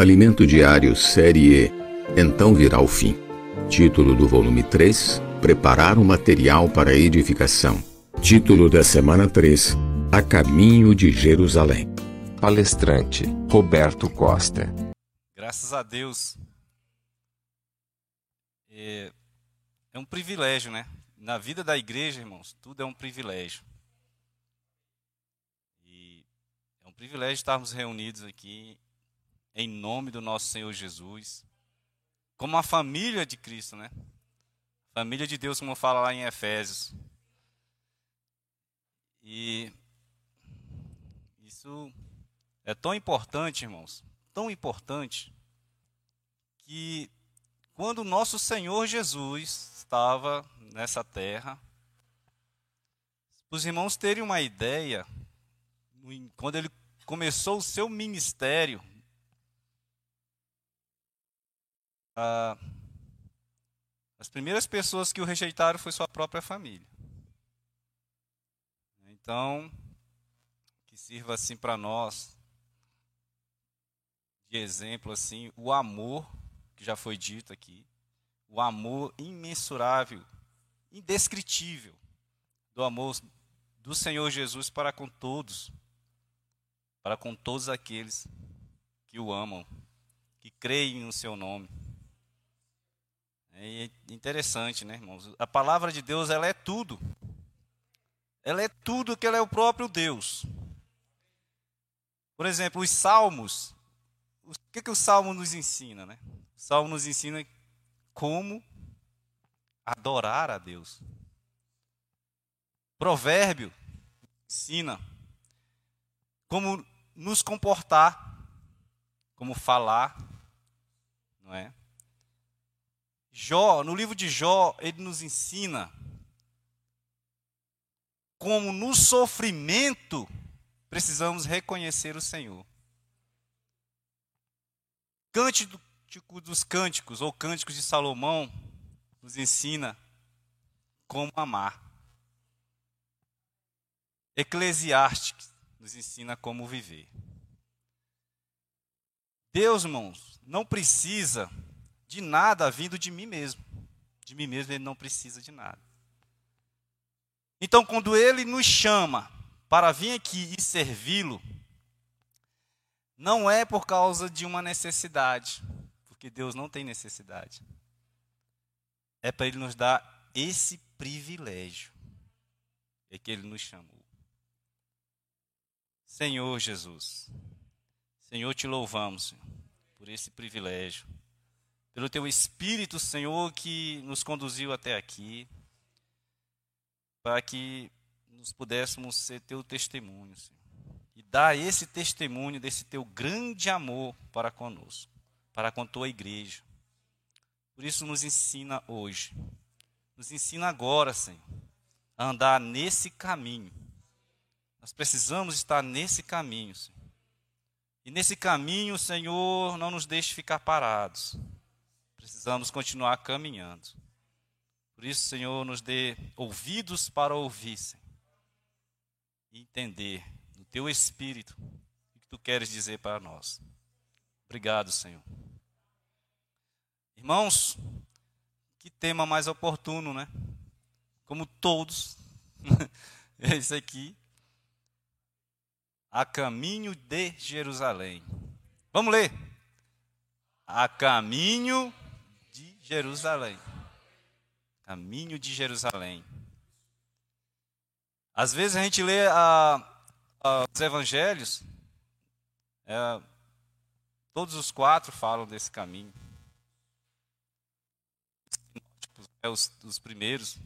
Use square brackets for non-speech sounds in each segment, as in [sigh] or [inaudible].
Alimento Diário Série E Então Virá o Fim. Título do volume 3 Preparar o material para a edificação. Título da semana 3 A Caminho de Jerusalém. Palestrante Roberto Costa. Graças a Deus. É, é um privilégio, né? Na vida da igreja, irmãos, tudo é um privilégio. E é um privilégio estarmos reunidos aqui em nome do nosso Senhor Jesus, como a família de Cristo, né? Família de Deus, como fala lá em Efésios. E isso é tão importante, irmãos, tão importante, que quando nosso Senhor Jesus estava nessa terra, os irmãos terem uma ideia, quando ele começou o seu ministério, ah, as primeiras pessoas que o rejeitaram foi sua própria família. Então, que sirva assim para nós de exemplo assim, o amor que já foi dito aqui, o amor imensurável, indescritível do amor do Senhor Jesus para com todos, para com todos aqueles que o amam, que creem no seu nome. É interessante, né, irmãos? A palavra de Deus, ela é tudo. Ela é tudo que ela é o próprio Deus. Por exemplo, os salmos. O que, que o salmo nos ensina, né? O salmo nos ensina como adorar a Deus. Provérbio ensina como nos comportar, como falar, não é? Jó, no livro de Jó, ele nos ensina como no sofrimento precisamos reconhecer o Senhor. Cântico dos Cânticos, ou Cânticos de Salomão, nos ensina como amar. Eclesiastes nos ensina como viver. Deus, irmãos, não precisa de nada vindo de mim mesmo. De mim mesmo ele não precisa de nada. Então, quando ele nos chama para vir aqui e servi-lo, não é por causa de uma necessidade, porque Deus não tem necessidade. É para ele nos dar esse privilégio. É que ele nos chamou. Senhor Jesus, Senhor, te louvamos Senhor, por esse privilégio pelo teu Espírito, Senhor, que nos conduziu até aqui, para que nos pudéssemos ser teu testemunho, Senhor. E dar esse testemunho desse teu grande amor para conosco, para com tua igreja. Por isso, nos ensina hoje, nos ensina agora, Senhor, a andar nesse caminho. Nós precisamos estar nesse caminho, Senhor. E nesse caminho, Senhor, não nos deixe ficar parados Precisamos continuar caminhando. Por isso, Senhor, nos dê ouvidos para ouvir, e entender no teu espírito o que tu queres dizer para nós. Obrigado, Senhor. Irmãos, que tema mais oportuno, né? Como todos, [laughs] esse aqui, a caminho de Jerusalém. Vamos ler. A caminho Jerusalém. Caminho de Jerusalém. Às vezes a gente lê a, a, os evangelhos, é, todos os quatro falam desse caminho. É, os, os primeiros,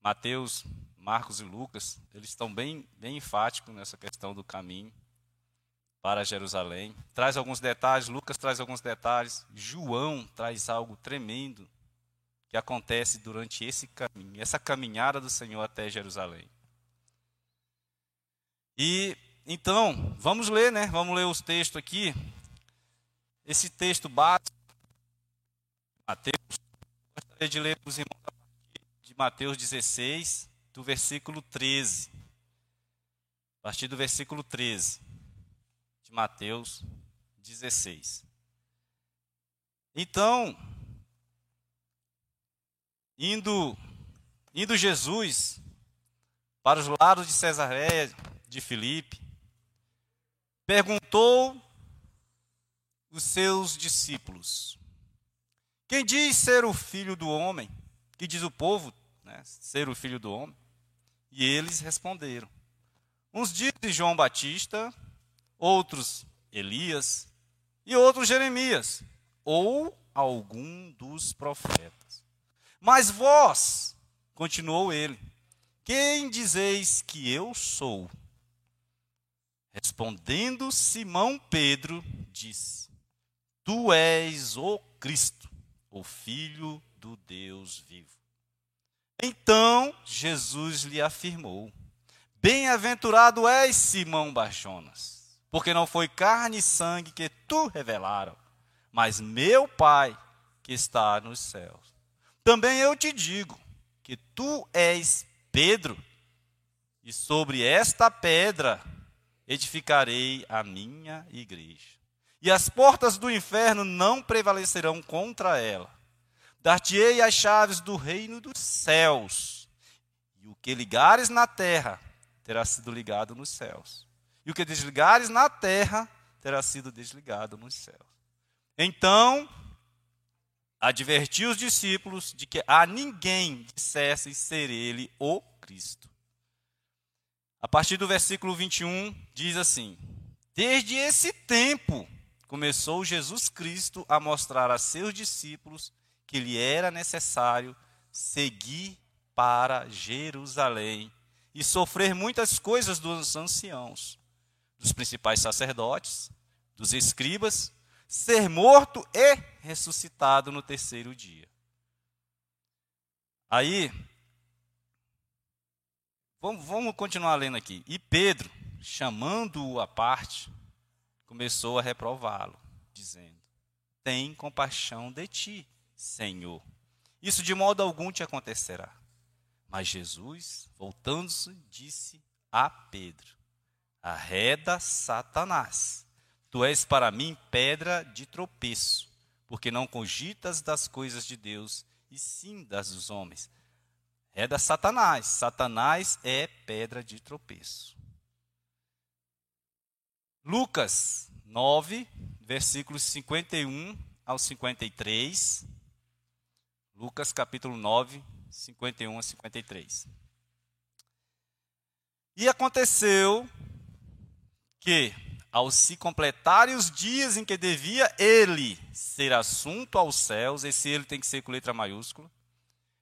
Mateus, Marcos e Lucas, eles estão bem, bem enfáticos nessa questão do caminho para Jerusalém. Traz alguns detalhes, Lucas traz alguns detalhes, João traz algo tremendo que acontece durante esse caminho, essa caminhada do Senhor até Jerusalém. E então, vamos ler, né? Vamos ler os textos aqui. Esse texto básico Mateus, gostaria de ler para os irmãos a partir de Mateus 16, do versículo 13. A partir do versículo 13. Mateus 16. Então, indo, indo Jesus para os lados de Cesareia de Filipe, perguntou os seus discípulos: Quem diz ser o filho do homem? Que diz o povo né, ser o filho do homem? E eles responderam: Uns dizem João Batista, outros Elias e outros Jeremias, ou algum dos profetas. Mas vós, continuou ele, quem dizeis que eu sou? Respondendo Simão Pedro, disse: Tu és o Cristo, o Filho do Deus vivo. Então Jesus lhe afirmou: Bem-aventurado és, Simão Barjonas, porque não foi carne e sangue que tu revelaram, mas meu Pai que está nos céus. Também eu te digo que tu és Pedro, e sobre esta pedra edificarei a minha igreja e as portas do inferno não prevalecerão contra ela. Dar-te-ei as chaves do reino dos céus, e o que ligares na terra terá sido ligado nos céus, e o que desligares na terra terá sido desligado nos céus. Então, advertiu os discípulos de que a ninguém dissessem ser ele o Cristo. A partir do versículo 21, diz assim: Desde esse tempo, começou Jesus Cristo a mostrar a seus discípulos que lhe era necessário seguir para Jerusalém e sofrer muitas coisas dos anciãos, dos principais sacerdotes, dos escribas, ser morto e ressuscitado no terceiro dia. Aí, vamos, vamos continuar lendo aqui. E Pedro, chamando-o à parte, começou a reprová-lo, dizendo: Tem compaixão de ti, Senhor. Isso de modo algum te acontecerá. Mas Jesus, voltando-se, disse a Pedro: Arreda Satanás. Tu és para mim pedra de tropeço, porque não cogitas das coisas de Deus, e sim das dos homens. Arreda Satanás. Satanás é pedra de tropeço. Lucas 9, versículos 51 ao 53. Lucas capítulo 9, 51 a 53. E aconteceu que, ao se completarem os dias em que devia ele ser assunto aos céus, esse ele tem que ser com letra maiúscula,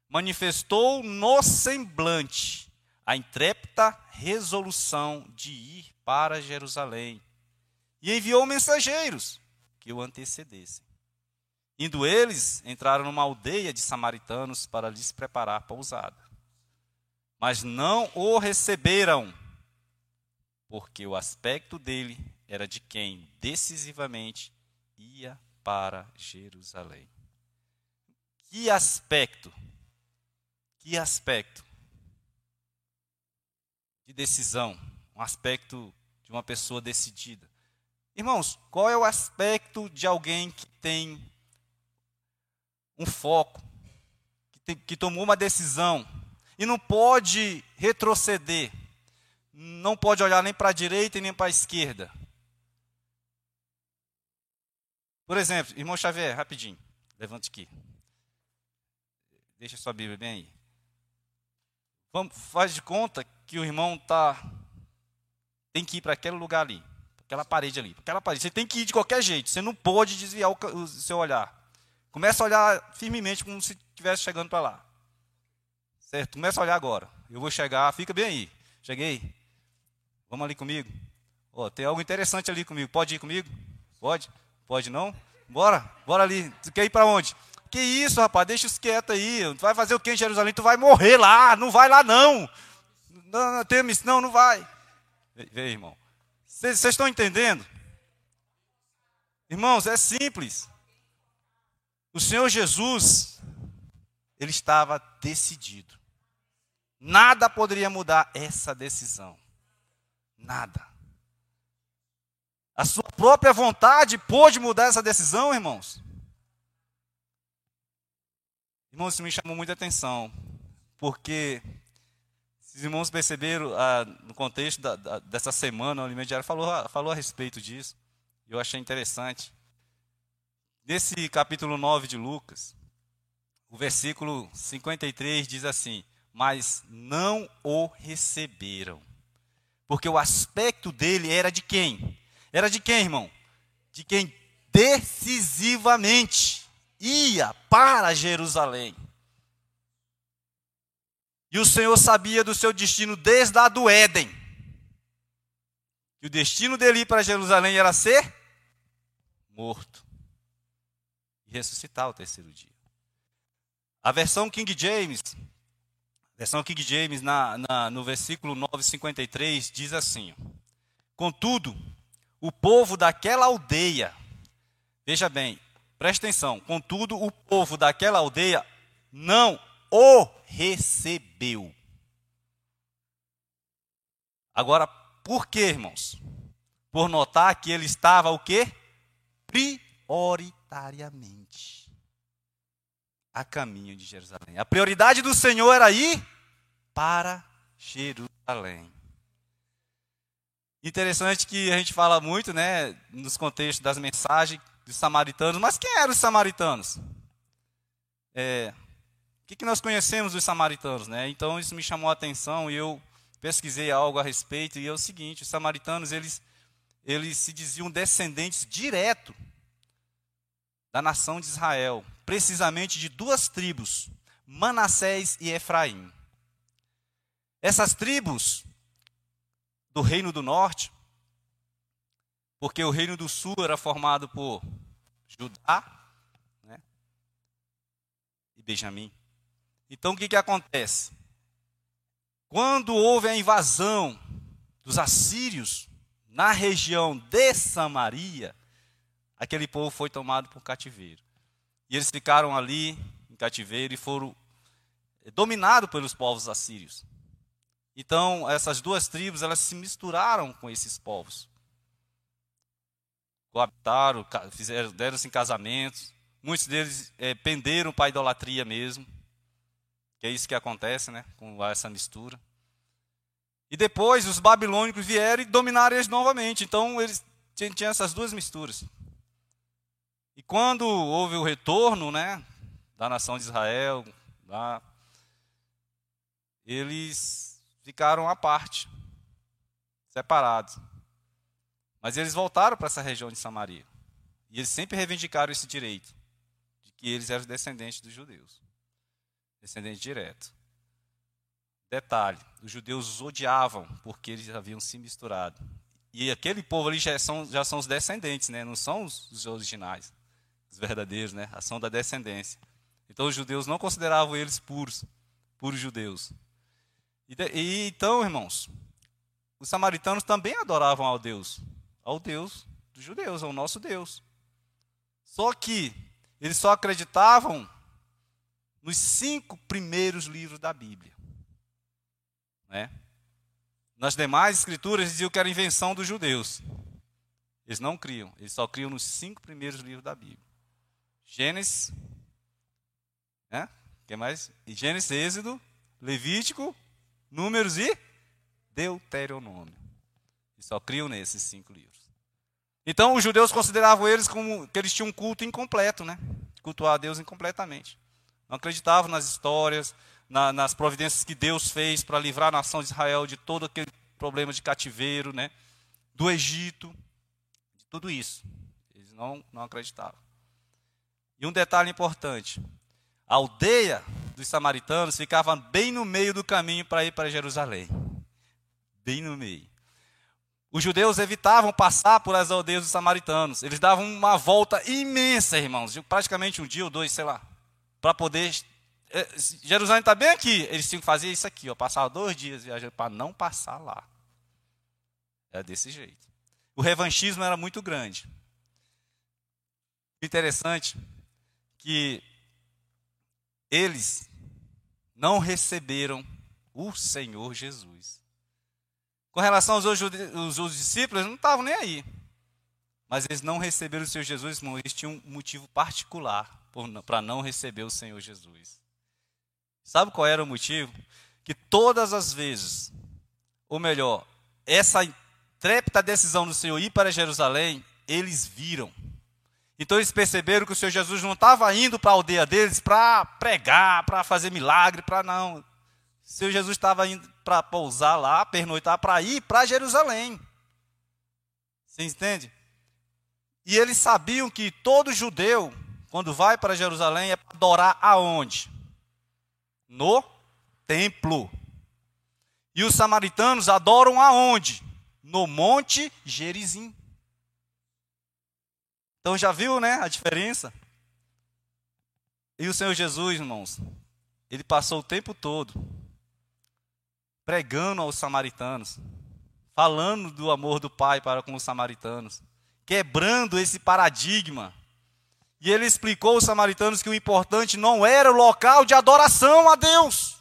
manifestou no semblante a intrépida resolução de ir para Jerusalém e enviou mensageiros que o antecedessem. Indo eles, entraram numa aldeia de samaritanos para lhes preparar pousada. Mas não o receberam, porque o aspecto dele era de quem decisivamente ia para Jerusalém. Que aspecto? Que aspecto de decisão, um aspecto de uma pessoa decidida. Irmãos, qual é o aspecto de alguém que tem um foco, que, tem, que tomou uma decisão e não pode retroceder, não pode olhar nem para a direita nem para a esquerda? Por exemplo, irmão Xavier, rapidinho, levante aqui. Deixa sua Bíblia bem aí. Vamos, faz de conta que o irmão tá tem que ir para aquele lugar ali. Aquela parede ali. Aquela parede. Você tem que ir de qualquer jeito. Você não pode desviar o, o seu olhar. Começa a olhar firmemente como se estivesse chegando para lá. Certo? Começa a olhar agora. Eu vou chegar. Fica bem aí. Cheguei. Vamos ali comigo. Oh, tem algo interessante ali comigo. Pode ir comigo? Pode? Pode não? Bora. Bora ali. Tu quer ir para onde? Que isso, rapaz? Deixa os quietos aí. Tu vai fazer o que em Jerusalém? Tu vai morrer lá. Não vai lá, não. Não, não, teme, não, não vai. Vê, irmão. Vocês estão entendendo? Irmãos, é simples. O Senhor Jesus, ele estava decidido. Nada poderia mudar essa decisão. Nada. A sua própria vontade pôde mudar essa decisão, irmãos? Irmãos, isso me chamou muita atenção, porque os irmãos perceberam, ah, no contexto da, da, dessa semana, o Alimento Diário falou, falou a respeito disso. Eu achei interessante. Nesse capítulo 9 de Lucas, o versículo 53 diz assim: Mas não o receberam. Porque o aspecto dele era de quem? Era de quem, irmão? De quem decisivamente ia para Jerusalém. E o Senhor sabia do seu destino desde a do Éden. E o destino dele ir para Jerusalém era ser morto e ressuscitar o terceiro dia. A versão King James, versão King James, na, na, no versículo 953, diz assim: Contudo, o povo daquela aldeia, veja bem, presta atenção, contudo, o povo daquela aldeia não o recebeu. Agora, por quê, irmãos? Por notar que ele estava o quê? Prioritariamente a caminho de Jerusalém. A prioridade do Senhor era ir para Jerusalém. Interessante que a gente fala muito, né, nos contextos das mensagens dos samaritanos, mas quem eram os samaritanos? É, o que, que nós conhecemos dos samaritanos, né? Então isso me chamou a atenção e eu pesquisei algo a respeito e é o seguinte: os samaritanos eles eles se diziam descendentes direto da nação de Israel, precisamente de duas tribos, Manassés e Efraim. Essas tribos do reino do norte, porque o reino do sul era formado por Judá né, e Benjamim. Então o que, que acontece? Quando houve a invasão dos assírios na região de Samaria, aquele povo foi tomado por cativeiro. E eles ficaram ali em cativeiro e foram dominados pelos povos assírios. Então, essas duas tribos, elas se misturaram com esses povos. Coabitaram, deram-se em casamentos. Muitos deles é, penderam para a idolatria mesmo. Que é isso que acontece, né? Com essa mistura. E depois os babilônicos vieram e dominaram eles novamente. Então, eles tinham essas duas misturas. E quando houve o retorno né, da nação de Israel, lá, eles ficaram à parte, separados. Mas eles voltaram para essa região de Samaria. E eles sempre reivindicaram esse direito, de que eles eram descendentes dos judeus. Descendentes direto. Detalhe: os judeus os odiavam porque eles haviam se misturado. E aquele povo ali já são, já são os descendentes, né? não são os, os originais os verdadeiros, né? Ação da descendência. Então os judeus não consideravam eles puros, puros judeus. E, e então, irmãos, os samaritanos também adoravam ao Deus, ao Deus dos judeus, ao nosso Deus. Só que eles só acreditavam nos cinco primeiros livros da Bíblia. Né? Nas demais escrituras diziam que era invenção dos judeus. Eles não criam, eles só criam nos cinco primeiros livros da Bíblia. Gênesis, né? que mais? Gênesis, Êxodo, Levítico, Números e Deuteronômio. E só criam nesses cinco livros. Então os judeus consideravam eles como que eles tinham um culto incompleto, né? Cultuar a Deus incompletamente. Não acreditavam nas histórias, na, nas providências que Deus fez para livrar a nação de Israel de todo aquele problema de cativeiro, né? Do Egito, de tudo isso. Eles não, não acreditavam. E um detalhe importante: a aldeia dos samaritanos ficava bem no meio do caminho para ir para Jerusalém. Bem no meio. Os judeus evitavam passar por as aldeias dos samaritanos. Eles davam uma volta imensa, irmãos, praticamente um dia ou dois, sei lá, para poder. Eh, Jerusalém está bem aqui. Eles tinham que fazer isso aqui, ó, passar dois dias viajando para não passar lá. Era desse jeito. O revanchismo era muito grande. Interessante que eles não receberam o Senhor Jesus. Com relação aos, os, os discípulos, não estavam nem aí. Mas eles não receberam o Senhor Jesus, irmão, eles tinham um motivo particular para não receber o Senhor Jesus. Sabe qual era o motivo? Que todas as vezes, ou melhor, essa trépida decisão do Senhor ir para Jerusalém, eles viram. Então eles perceberam que o Senhor Jesus não estava indo para a aldeia deles para pregar, para fazer milagre, para não. O Senhor Jesus estava indo para pousar lá, pernoitar, para ir para Jerusalém. Você entende? E eles sabiam que todo judeu, quando vai para Jerusalém, é para adorar aonde? No templo. E os samaritanos adoram aonde? No Monte Gerizim. Então já viu, né, a diferença? E o Senhor Jesus, irmãos, ele passou o tempo todo pregando aos samaritanos, falando do amor do Pai para com os samaritanos quebrando esse paradigma. E ele explicou aos samaritanos que o importante não era o local de adoração a Deus.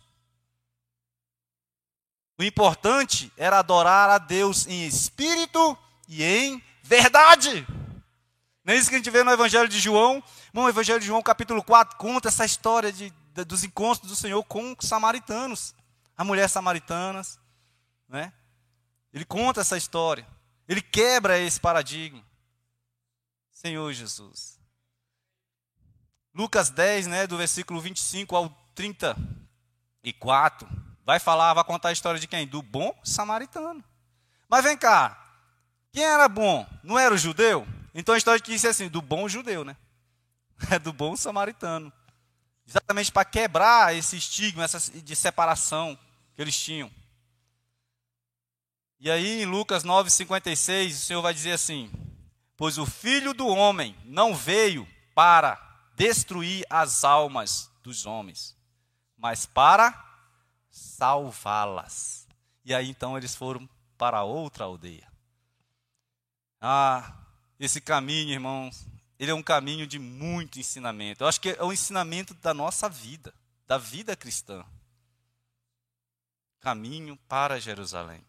O importante era adorar a Deus em espírito e em verdade. Não é isso que a gente vê no Evangelho de João? Bom, o Evangelho de João, capítulo 4, conta essa história de, de, dos encontros do Senhor com os samaritanos. A mulher samaritanas. Né? Ele conta essa história. Ele quebra esse paradigma. Senhor Jesus. Lucas 10, né, do versículo 25 ao 34, vai falar, vai contar a história de quem? Do bom samaritano. Mas vem cá, quem era bom? Não era o judeu? Então a história diz assim, do bom judeu, né? [laughs] É do bom samaritano. Exatamente para quebrar esse estigma essa, de separação que eles tinham. E aí em Lucas 9,56, o Senhor vai dizer assim: Pois o filho do homem não veio para destruir as almas dos homens, mas para salvá-las. E aí então eles foram para outra aldeia. Ah, esse caminho, irmãos, ele é um caminho de muito ensinamento. Eu acho que é o ensinamento da nossa vida, da vida cristã. Caminho para Jerusalém.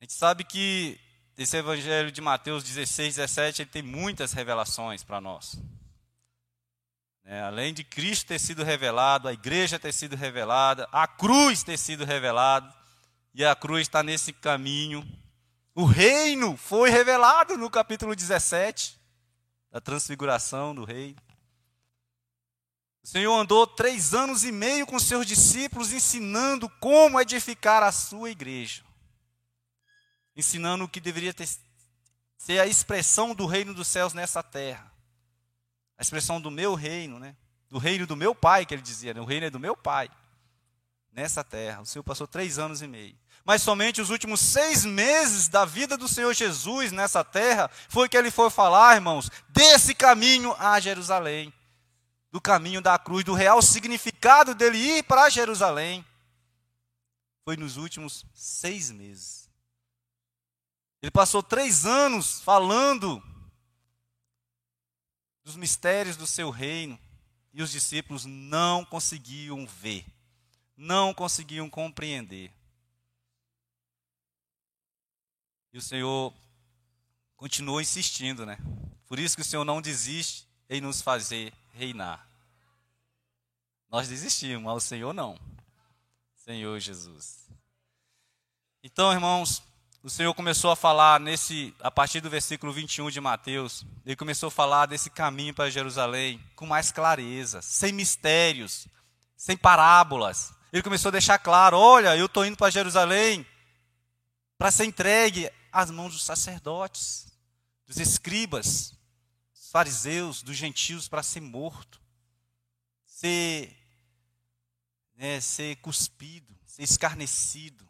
A gente sabe que esse evangelho de Mateus 16, 17, ele tem muitas revelações para nós. É, além de Cristo ter sido revelado, a igreja ter sido revelada, a cruz ter sido revelada, e a cruz está nesse caminho. O reino foi revelado no capítulo 17, da transfiguração do reino. O Senhor andou três anos e meio com seus discípulos, ensinando como edificar a sua igreja ensinando o que deveria ter, ser a expressão do reino dos céus nessa terra. A expressão do meu reino, né? Do reino do meu pai, que ele dizia, né? o reino é do meu pai, nessa terra. O Senhor passou três anos e meio. Mas somente os últimos seis meses da vida do Senhor Jesus nessa terra foi que ele foi falar, irmãos, desse caminho a Jerusalém. Do caminho da cruz, do real significado dele ir para Jerusalém. Foi nos últimos seis meses. Ele passou três anos falando dos mistérios do seu reino e os discípulos não conseguiam ver, não conseguiam compreender. E o Senhor continuou insistindo, né? Por isso que o Senhor não desiste em nos fazer reinar. Nós desistimos, mas o Senhor não. Senhor Jesus. Então, irmãos, o Senhor começou a falar nesse, a partir do versículo 21 de Mateus, ele começou a falar desse caminho para Jerusalém com mais clareza, sem mistérios, sem parábolas. Ele começou a deixar claro: olha, eu estou indo para Jerusalém para ser entregue às mãos dos sacerdotes, dos escribas, dos fariseus, dos gentios, para ser morto, ser, né, ser cuspido, ser escarnecido,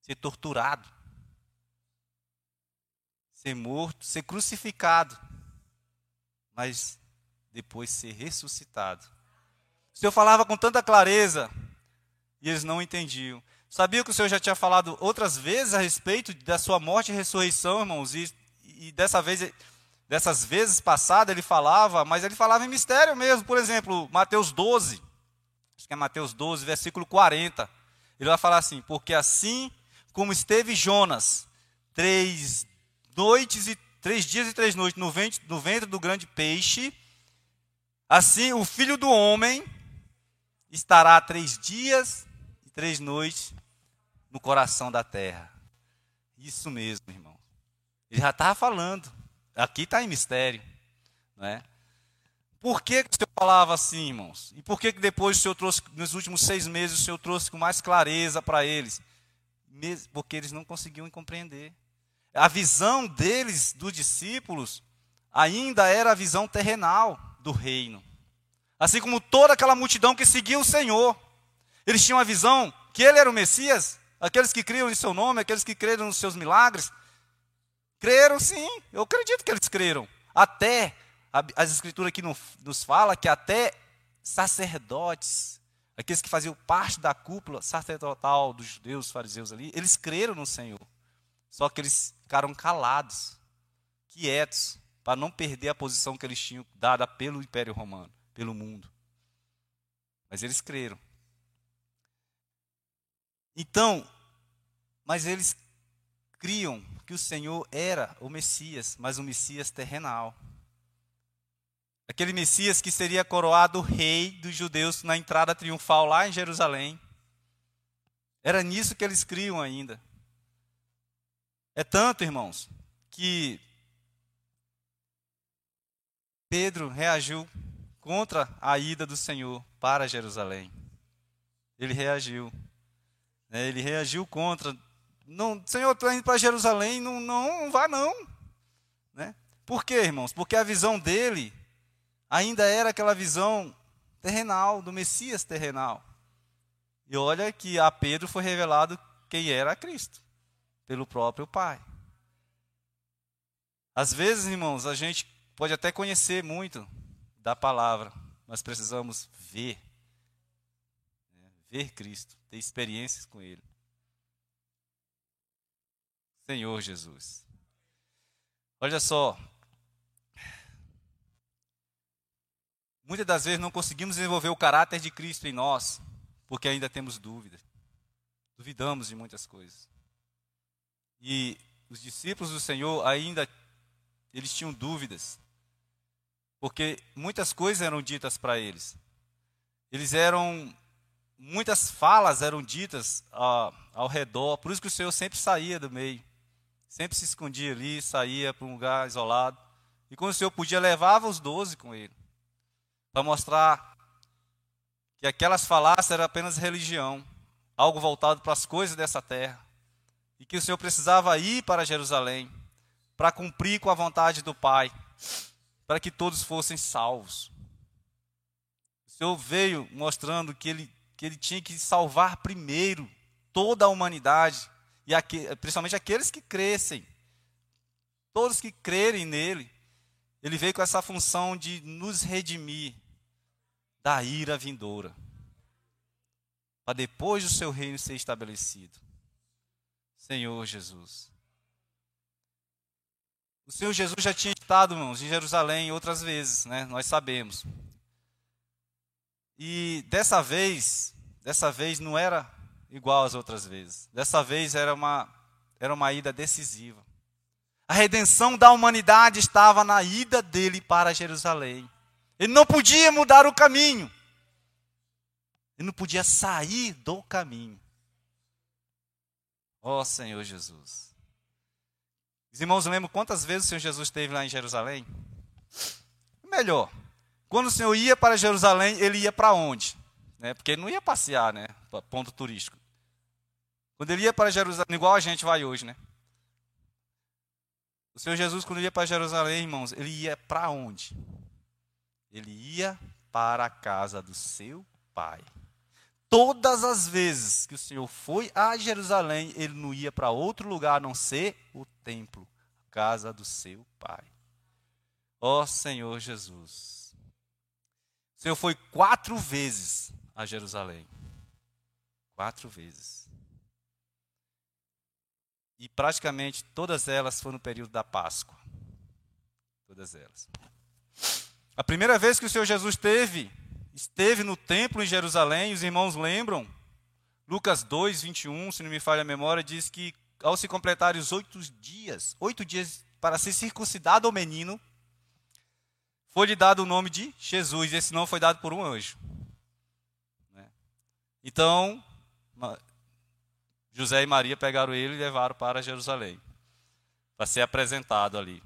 ser torturado ser morto, ser crucificado, mas depois ser ressuscitado. O Senhor falava com tanta clareza e eles não entendiam. Sabia que o Senhor já tinha falado outras vezes a respeito da sua morte e ressurreição, irmãos? E, e dessa vez, dessas vezes passadas ele falava, mas ele falava em mistério mesmo. Por exemplo, Mateus 12, acho que é Mateus 12, versículo 40. Ele vai falar assim: Porque assim como esteve Jonas três noites e três dias e três noites no ventre, no ventre do grande peixe, assim o filho do homem estará três dias e três noites no coração da terra. Isso mesmo, irmão. Ele já estava falando. Aqui está em mistério. Não é? Por que, que o Senhor falava assim, irmãos? E por que, que depois o Senhor trouxe, nos últimos seis meses, o Senhor trouxe com mais clareza para eles? Porque eles não conseguiam compreender. A visão deles, dos discípulos, ainda era a visão terrenal do reino. Assim como toda aquela multidão que seguia o Senhor. Eles tinham a visão que ele era o Messias, aqueles que criam em seu nome, aqueles que creram nos seus milagres. Creram sim, eu acredito que eles creram. Até, as escrituras aqui nos fala que até sacerdotes, aqueles que faziam parte da cúpula sacerdotal dos judeus, fariseus ali, eles creram no Senhor. Só que eles ficaram calados, quietos, para não perder a posição que eles tinham dada pelo Império Romano, pelo mundo. Mas eles creram. Então, mas eles criam que o Senhor era o Messias, mas o Messias terrenal. Aquele Messias que seria coroado rei dos judeus na entrada triunfal lá em Jerusalém. Era nisso que eles criam ainda. É tanto, irmãos, que Pedro reagiu contra a ida do Senhor para Jerusalém. Ele reagiu. Né? Ele reagiu contra. Não, Senhor, estou indo para Jerusalém, não, não, não vá não. Né? Por quê, irmãos? Porque a visão dele ainda era aquela visão terrenal, do Messias terrenal. E olha que a Pedro foi revelado quem era Cristo pelo próprio Pai. Às vezes, irmãos, a gente pode até conhecer muito da palavra, mas precisamos ver. Ver Cristo, ter experiências com Ele. Senhor Jesus. Olha só. Muitas das vezes não conseguimos desenvolver o caráter de Cristo em nós, porque ainda temos dúvidas. Duvidamos de muitas coisas. E os discípulos do Senhor ainda eles tinham dúvidas. Porque muitas coisas eram ditas para eles. Eles eram muitas falas eram ditas ah, ao redor, por isso que o Senhor sempre saía do meio. Sempre se escondia ali, saía para um lugar isolado. E quando o Senhor podia, levava os doze com ele. Para mostrar que aquelas falácias eram apenas religião, algo voltado para as coisas dessa terra e que o Senhor precisava ir para Jerusalém para cumprir com a vontade do Pai, para que todos fossem salvos. O Senhor veio mostrando que ele, que ele tinha que salvar primeiro toda a humanidade, e principalmente aqueles que crescem, todos que crerem nele. Ele veio com essa função de nos redimir da ira vindoura, para depois do seu reino ser estabelecido. Senhor Jesus. O Senhor Jesus já tinha estado, irmãos, em Jerusalém outras vezes, né? Nós sabemos. E dessa vez, dessa vez não era igual às outras vezes. Dessa vez era uma era uma ida decisiva. A redenção da humanidade estava na ida dele para Jerusalém. Ele não podia mudar o caminho. Ele não podia sair do caminho. Ó oh, Senhor Jesus. Os irmãos lembram quantas vezes o Senhor Jesus esteve lá em Jerusalém? Melhor, quando o Senhor ia para Jerusalém, ele ia para onde? Né? Porque ele não ia passear, né? Ponto turístico. Quando ele ia para Jerusalém, igual a gente vai hoje, né? O Senhor Jesus, quando ia para Jerusalém, irmãos, ele ia para onde? Ele ia para a casa do seu pai. Todas as vezes que o Senhor foi a Jerusalém, ele não ia para outro lugar a não ser o templo, a casa do seu pai. Ó Senhor Jesus. O Senhor foi quatro vezes a Jerusalém. Quatro vezes. E praticamente todas elas foram no período da Páscoa. Todas elas. A primeira vez que o Senhor Jesus teve esteve no templo em Jerusalém, os irmãos lembram? Lucas 2, 21, se não me falha a memória, diz que ao se completarem os oito dias, oito dias para ser circuncidado o menino, foi-lhe dado o nome de Jesus. Esse nome foi dado por um anjo. Né? Então, José e Maria pegaram ele e levaram para Jerusalém, para ser apresentado ali.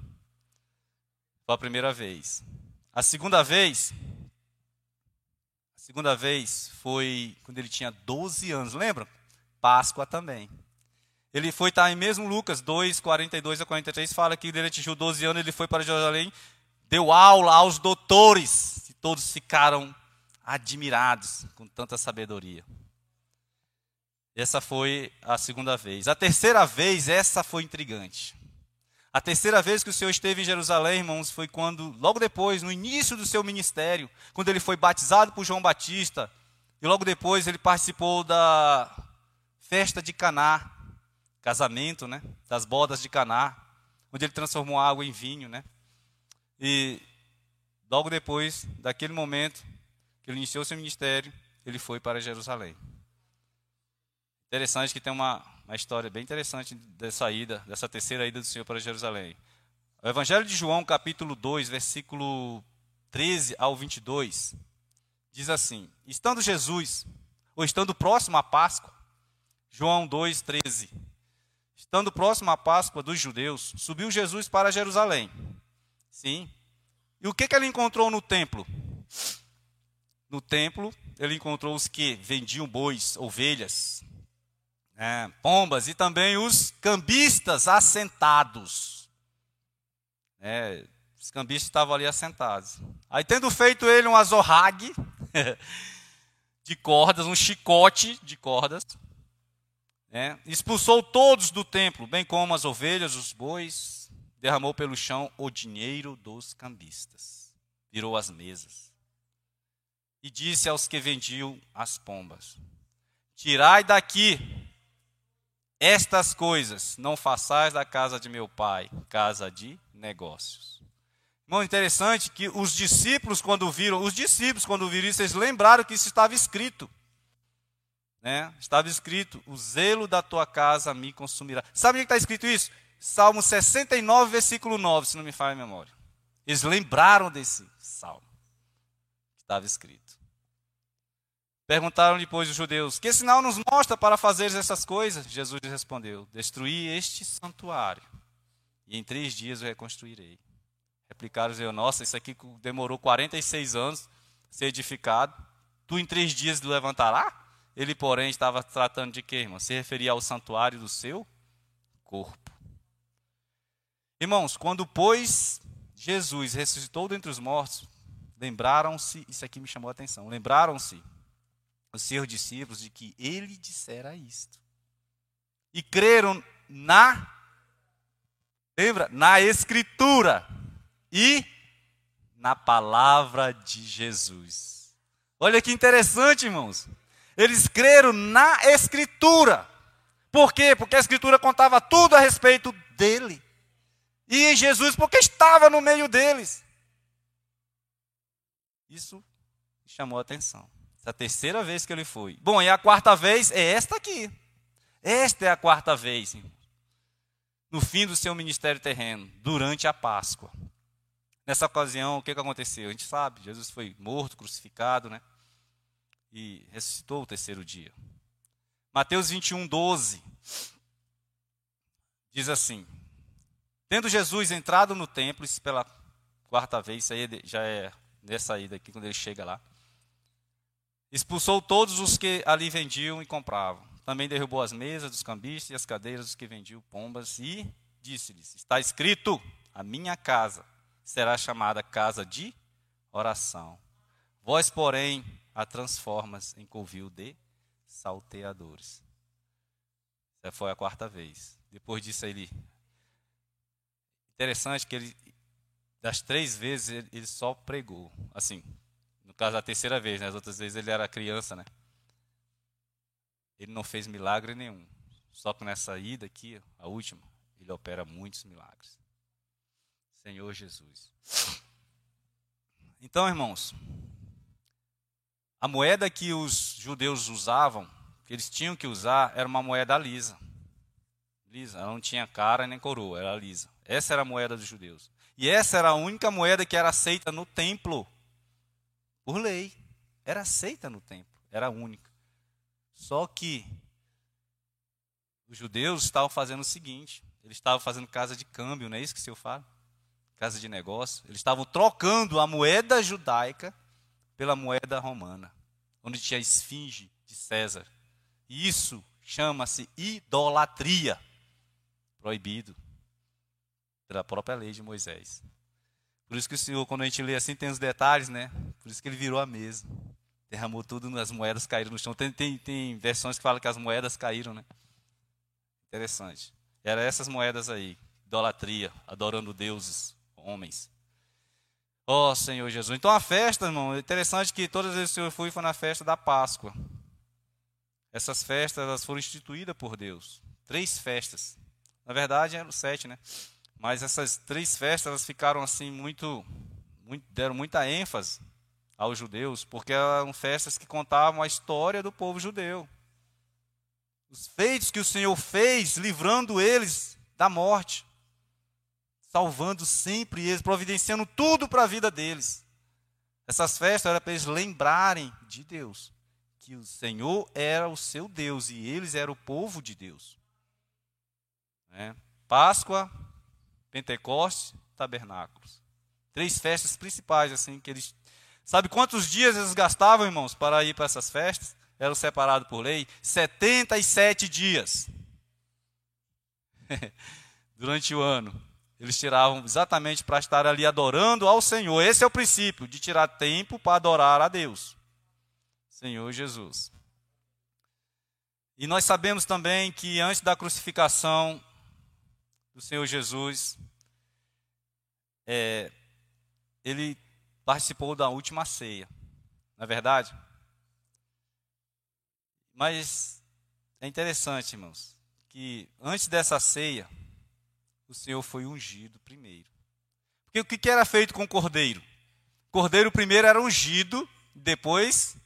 Foi a primeira vez. A segunda vez, a segunda vez foi quando ele tinha 12 anos, lembra? Páscoa também. Ele foi estar em mesmo Lucas 2, 42 a 43, fala que ele atingiu 12 anos, ele foi para Jerusalém, deu aula aos doutores, e todos ficaram admirados com tanta sabedoria. Essa foi a segunda vez. A terceira vez, essa foi intrigante. A terceira vez que o Senhor esteve em Jerusalém, irmãos, foi quando, logo depois, no início do seu ministério, quando ele foi batizado por João Batista, e logo depois ele participou da festa de Caná, casamento, né, das bodas de Caná, onde ele transformou água em vinho, né? E logo depois daquele momento que ele iniciou seu ministério, ele foi para Jerusalém. Interessante que tem uma, uma história bem interessante dessa ida, dessa terceira ida do Senhor para Jerusalém. O Evangelho de João, capítulo 2, versículo 13 ao 22, diz assim: Estando Jesus, ou estando próximo à Páscoa, João 2, 13. Estando próximo à Páscoa dos judeus, subiu Jesus para Jerusalém. Sim. E o que, que ele encontrou no templo? No templo, ele encontrou os que vendiam bois, ovelhas, né, pombas e também os cambistas assentados. É, os cambistas estavam ali assentados. Aí, tendo feito ele um azorrague [laughs] de cordas, um chicote de cordas, é, expulsou todos do templo, bem como as ovelhas, os bois, derramou pelo chão o dinheiro dos cambistas, virou as mesas. E disse aos que vendiam as pombas: Tirai daqui estas coisas, não façais da casa de meu pai casa de negócios. Irmão, interessante que os discípulos, quando viram, os discípulos, quando viram isso, eles lembraram que isso estava escrito. Né? Estava escrito: O zelo da tua casa me consumirá. Sabe onde está escrito isso? Salmo 69, versículo 9, se não me falha a memória. Eles lembraram desse salmo que estava escrito. Perguntaram depois os judeus: Que sinal nos mostra para fazer essas coisas? Jesus respondeu: Destruí este santuário, e em três dias o reconstruirei. Replicaram os Nossa, isso aqui demorou 46 anos ser edificado. Tu em três dias levantará? Ele, porém, estava tratando de quê, irmão? Se referia ao santuário do seu corpo. Irmãos, quando, pois, Jesus ressuscitou dentre os mortos, lembraram-se, isso aqui me chamou a atenção, lembraram-se os seus discípulos de que ele dissera isto. E creram na, lembra? Na Escritura e na palavra de Jesus. Olha que interessante, irmãos. Eles creram na Escritura. Por quê? Porque a Escritura contava tudo a respeito dele. E Jesus, porque estava no meio deles. Isso chamou a atenção. Essa é a terceira vez que ele foi. Bom, e a quarta vez é esta aqui. Esta é a quarta vez. No fim do seu ministério terreno, durante a Páscoa. Nessa ocasião, o que, que aconteceu? A gente sabe, Jesus foi morto, crucificado, né? e ressuscitou o terceiro dia. Mateus 21, 12 diz assim: Tendo Jesus entrado no templo, isso pela quarta vez, isso aí já é nessa ida aqui, quando ele chega lá, expulsou todos os que ali vendiam e compravam. Também derrubou as mesas dos cambistas e as cadeiras dos que vendiam pombas e disse-lhes: Está escrito: A minha casa será chamada casa de oração. Vós, porém, a transformas em covil de salteadores. Essa foi a quarta vez. Depois disso ele interessante que ele das três vezes ele, só pregou, assim, no caso da terceira vez, né? as outras vezes ele era criança, né? Ele não fez milagre nenhum. Só que nessa ida aqui, a última, ele opera muitos milagres. Senhor Jesus. Então, irmãos, a moeda que os judeus usavam, que eles tinham que usar, era uma moeda lisa. Lisa. Ela não tinha cara nem coroa, era lisa. Essa era a moeda dos judeus. E essa era a única moeda que era aceita no templo. Por lei. Era aceita no templo. Era única. Só que os judeus estavam fazendo o seguinte: eles estavam fazendo casa de câmbio, não é isso que o senhor fala? Casa de negócio. Eles estavam trocando a moeda judaica pela moeda romana, onde tinha a esfinge de César. E isso chama-se idolatria. Proibido pela própria lei de Moisés. Por isso que o Senhor, quando a gente lê assim, tem os detalhes, né? Por isso que ele virou a mesa. Derramou tudo, as moedas caíram no chão. Tem, tem, tem versões que falam que as moedas caíram, né? Interessante. Eram essas moedas aí. Idolatria, adorando deuses, homens. Ó oh, Senhor Jesus. Então a festa, irmão, é interessante que todas as vezes que Senhor foi, foi na festa da Páscoa. Essas festas elas foram instituídas por Deus. Três festas. Na verdade, eram sete, né? Mas essas três festas elas ficaram assim muito, muito, deram muita ênfase aos judeus, porque eram festas que contavam a história do povo judeu. Os feitos que o Senhor fez, livrando eles da morte, salvando sempre eles, providenciando tudo para a vida deles. Essas festas eram para eles lembrarem de Deus, que o Senhor era o seu Deus e eles eram o povo de Deus. Né? Páscoa, Pentecostes, Tabernáculos. Três festas principais, assim, que eles. Sabe quantos dias eles gastavam, irmãos, para ir para essas festas? Eram separados por lei? 77 dias. [laughs] Durante o ano. Eles tiravam exatamente para estar ali adorando ao Senhor. Esse é o princípio, de tirar tempo para adorar a Deus. Senhor Jesus. E nós sabemos também que antes da crucificação, do Senhor Jesus, é, ele participou da última ceia, não é verdade? Mas é interessante, irmãos, que antes dessa ceia, o Senhor foi ungido primeiro. Porque o que era feito com o cordeiro? O cordeiro primeiro era ungido, depois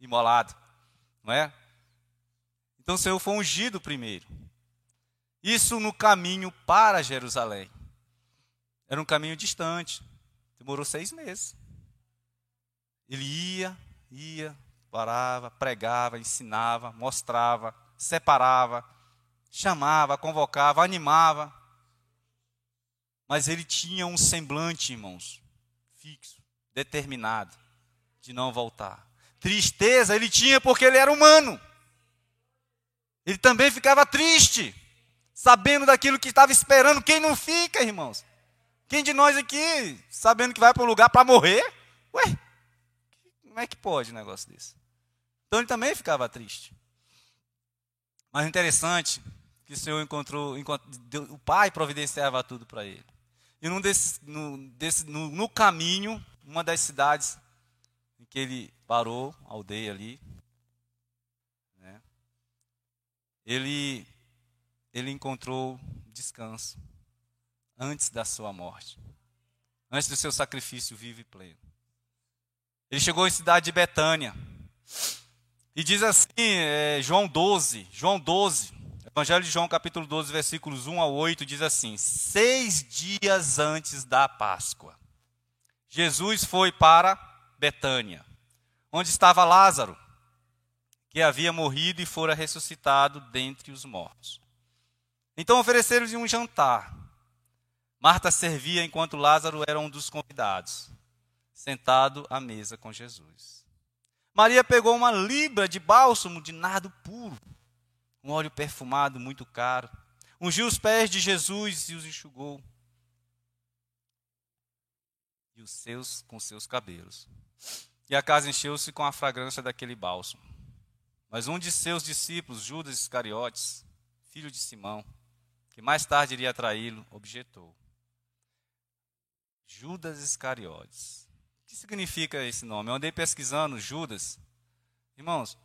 imolado, não é? Então o Senhor foi ungido primeiro. Isso no caminho para Jerusalém. Era um caminho distante. Demorou seis meses. Ele ia, ia, parava, pregava, ensinava, mostrava, separava, chamava, convocava, animava. Mas ele tinha um semblante, irmãos, fixo, determinado, de não voltar. Tristeza ele tinha porque ele era humano. Ele também ficava triste sabendo daquilo que estava esperando. Quem não fica, irmãos? Quem de nós aqui, sabendo que vai para um lugar para morrer? Ué, como é que pode um negócio desse? Então ele também ficava triste. Mas interessante que o Senhor encontrou, encontrou o Pai providenciava tudo para ele. E num desse, no, desse, no, no caminho, uma das cidades em que ele parou, aldeia ali, né, ele ele encontrou descanso antes da sua morte, antes do seu sacrifício vivo e pleno. Ele chegou em cidade de Betânia. E diz assim, é, João 12, João 12, Evangelho de João, capítulo 12, versículos 1 a 8, diz assim: Seis dias antes da Páscoa, Jesus foi para Betânia, onde estava Lázaro, que havia morrido e fora ressuscitado dentre os mortos. Então ofereceram-lhe um jantar. Marta servia enquanto Lázaro era um dos convidados, sentado à mesa com Jesus. Maria pegou uma libra de bálsamo de nardo puro, um óleo perfumado muito caro, ungiu os pés de Jesus e os enxugou e os seus com seus cabelos. E a casa encheu-se com a fragrância daquele bálsamo. Mas um de seus discípulos, Judas Iscariotes, filho de Simão, que mais tarde iria traí-lo, objetou. Judas Iscariotes. O que significa esse nome? Eu andei pesquisando Judas. Irmãos,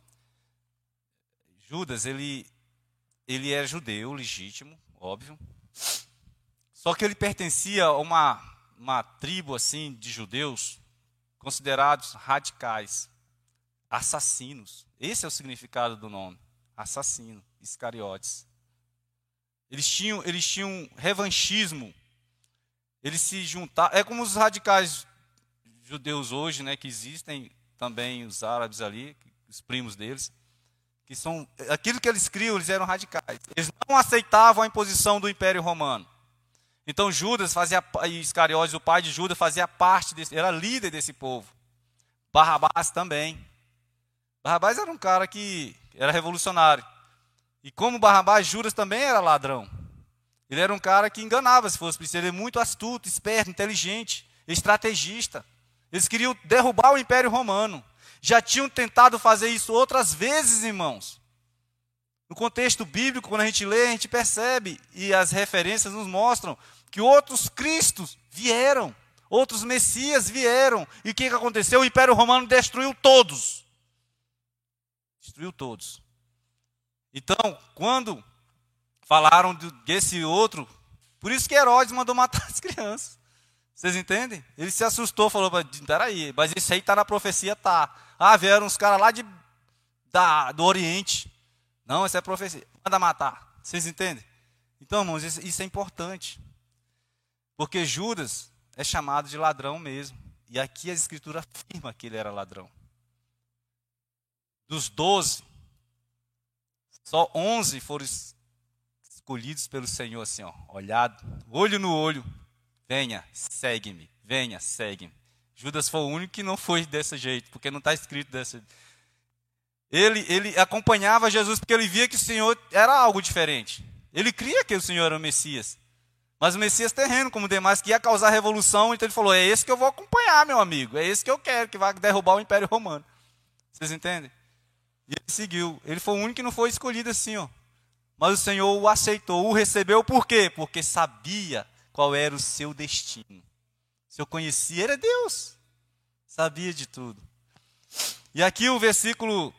Judas, ele, ele era judeu, legítimo, óbvio. Só que ele pertencia a uma, uma tribo assim de judeus considerados radicais, assassinos. Esse é o significado do nome. Assassino, Iscariotes. Eles tinham, eles tinham revanchismo. Eles se juntaram. É como os radicais judeus hoje, né, que existem, também os árabes ali, os primos deles, que são aquilo que eles criam, eles eram radicais. Eles não aceitavam a imposição do Império Romano. Então Judas fazia e Iscariotes, o pai de Judas, fazia parte desse, era líder desse povo. Barrabás também. Barrabás era um cara que era revolucionário. E como Barrabás, Judas também era ladrão. Ele era um cara que enganava, se fosse preciso. Ele era muito astuto, esperto, inteligente, estrategista. Eles queriam derrubar o Império Romano. Já tinham tentado fazer isso outras vezes, irmãos. No contexto bíblico, quando a gente lê, a gente percebe, e as referências nos mostram, que outros Cristos vieram, outros Messias vieram. E o que aconteceu? O Império Romano destruiu todos. Destruiu todos. Então, quando falaram desse outro, por isso que Herodes mandou [laughs] matar as crianças. Vocês entendem? Ele se assustou, falou, peraí, mas isso aí está na profecia, tá. Ah, vieram uns caras lá de, da, do Oriente. Não, essa é profecia. Manda matar. Vocês entendem? Então, irmãos, isso, isso é importante. Porque Judas é chamado de ladrão mesmo. E aqui a escritura afirma que ele era ladrão. Dos doze, só onze foram escolhidos pelo Senhor, assim, ó, olhado, olho no olho, Venha, segue-me. Venha, segue-me. Judas foi o único que não foi desse jeito, porque não está escrito desse ele, ele acompanhava Jesus porque ele via que o Senhor era algo diferente. Ele cria que o Senhor era o Messias. Mas o Messias terreno, como demais, que ia causar revolução, então ele falou: é esse que eu vou acompanhar, meu amigo. É esse que eu quero, que vai derrubar o Império Romano. Vocês entendem? E ele seguiu. Ele foi o único que não foi escolhido assim, ó. Mas o Senhor o aceitou, o recebeu por quê? Porque sabia qual era o seu destino. Se eu conhecia, era Deus. Sabia de tudo. E aqui o versículo